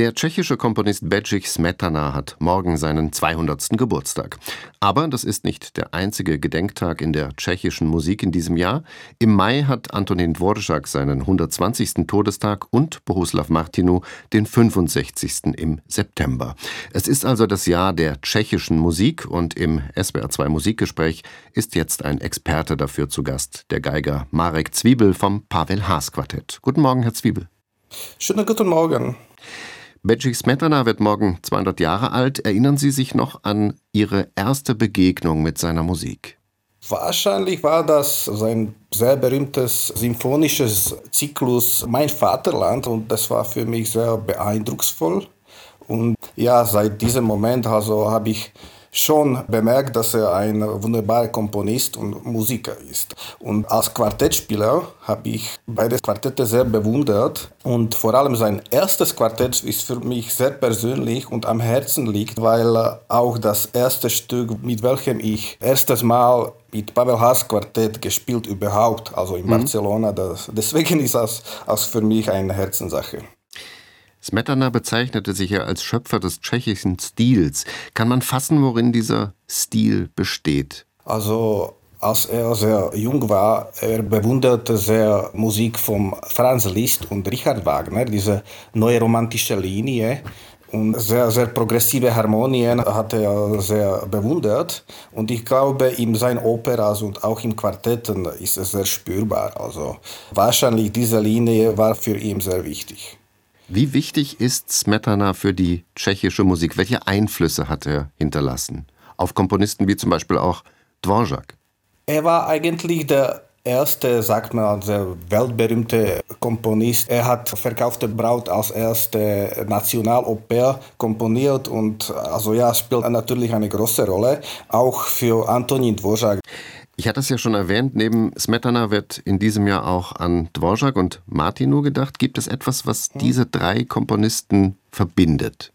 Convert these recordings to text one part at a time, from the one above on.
Der tschechische Komponist Bedřich Smetana hat morgen seinen 200. Geburtstag. Aber das ist nicht der einzige Gedenktag in der tschechischen Musik in diesem Jahr. Im Mai hat Antonin Dvorak seinen 120. Todestag und Bohuslav Martinu den 65. im September. Es ist also das Jahr der tschechischen Musik und im SWR2 Musikgespräch ist jetzt ein Experte dafür zu Gast, der Geiger Marek Zwiebel vom Pavel Haas Quartett. Guten Morgen, Herr Zwiebel. Schönen guten Morgen. Bedřich Smetana wird morgen 200 Jahre alt. Erinnern Sie sich noch an Ihre erste Begegnung mit seiner Musik? Wahrscheinlich war das sein sehr berühmtes symphonisches Zyklus Mein Vaterland und das war für mich sehr beeindrucksvoll. Und ja, seit diesem Moment also habe ich schon bemerkt, dass er ein wunderbarer Komponist und Musiker ist. Und als Quartettspieler habe ich beide Quartette sehr bewundert und vor allem sein erstes Quartett ist für mich sehr persönlich und am Herzen liegt, weil auch das erste Stück, mit welchem ich erstes Mal mit Pavel Haas Quartett gespielt überhaupt, also in mhm. Barcelona, das, deswegen ist das, das für mich eine Herzenssache. Smetana bezeichnete sich ja als Schöpfer des tschechischen Stils. Kann man fassen, worin dieser Stil besteht? Also als er sehr jung war, er bewunderte sehr Musik von Franz Liszt und Richard Wagner, diese neue romantische Linie. Und sehr, sehr progressive Harmonien hat er sehr bewundert. Und ich glaube, in seinen Operas und auch in Quartetten ist es sehr spürbar. Also wahrscheinlich diese Linie war für ihn sehr wichtig. Wie wichtig ist Smetana für die tschechische Musik? Welche Einflüsse hat er hinterlassen? Auf Komponisten wie zum Beispiel auch Dvorak. Er war eigentlich der erste, sagt man, der weltberühmte Komponist. Er hat Verkaufte Braut als erste Nationaloper komponiert und also ja, spielt natürlich eine große Rolle, auch für Antonin Dvorak. Ich hatte es ja schon erwähnt, neben Smetana wird in diesem Jahr auch an Dvorak und Martinu gedacht. Gibt es etwas, was hm. diese drei Komponisten verbindet?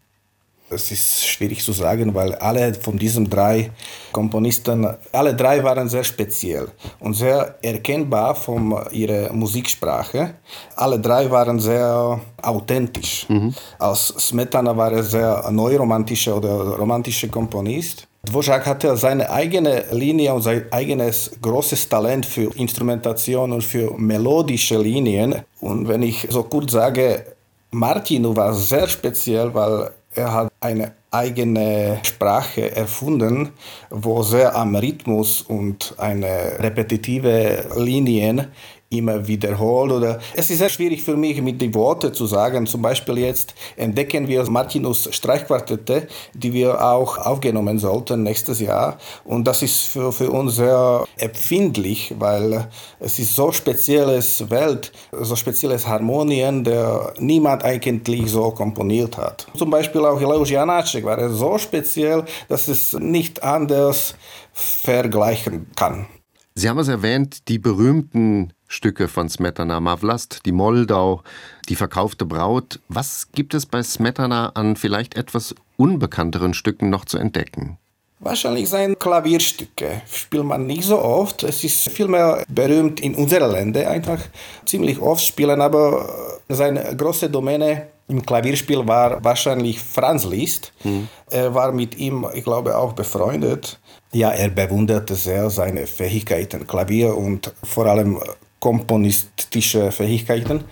Es ist schwierig zu sagen, weil alle von diesen drei Komponisten, alle drei waren sehr speziell und sehr erkennbar von ihrer Musiksprache. Alle drei waren sehr authentisch. Mhm. Als Smetana war er sehr neuromantischer oder romantischer Komponist. Dvořák hatte seine eigene Linie und sein eigenes großes Talent für Instrumentation und für melodische Linien. Und wenn ich so kurz sage, Martinu war sehr speziell, weil er hat eine eigene Sprache erfunden, wo sehr am Rhythmus und eine repetitive Linien immer wiederholt oder es ist sehr schwierig für mich mit den Worten zu sagen. Zum Beispiel jetzt entdecken wir Martinus Streichquartette, die wir auch aufgenommen sollten nächstes Jahr und das ist für, für uns sehr empfindlich, weil es ist so spezielles Welt, so spezielles Harmonien, der niemand eigentlich so komponiert hat. Zum Beispiel auch Leos Janacek war so speziell, dass es nicht anders vergleichen kann. Sie haben es erwähnt, die berühmten Stücke von Smetana, Mavlast, die Moldau, die verkaufte Braut. Was gibt es bei Smetana an vielleicht etwas unbekannteren Stücken noch zu entdecken? Wahrscheinlich seine Klavierstücke spielt man nicht so oft. Es ist vielmehr berühmt in unseren Ländern einfach ziemlich oft spielen, aber seine große Domäne im Klavierspiel war wahrscheinlich Franz Liszt. Mhm. Er war mit ihm, ich glaube, auch befreundet. Ja, er bewunderte sehr seine Fähigkeiten, Klavier und vor allem komponistische Fähigkeiten.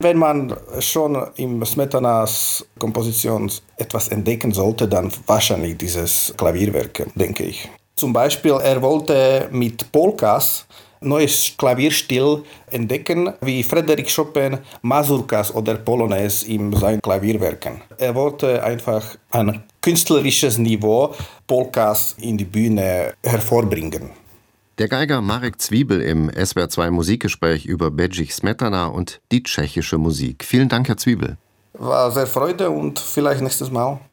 Wenn man schon im Smetanas Komposition etwas entdecken sollte, dann wahrscheinlich dieses Klavierwerk, denke ich. Zum Beispiel, er wollte mit Polkas neues Klavierstil entdecken, wie Frédéric Chopin Mazurkas oder Polonaise in seinen Klavierwerken. Er wollte einfach ein künstlerisches Niveau Polkas in die Bühne hervorbringen. Der Geiger Marek Zwiebel im SWR2 Musikgespräch über Bedřich Smetana und die tschechische Musik. Vielen Dank, Herr Zwiebel. War sehr Freude und vielleicht nächstes Mal.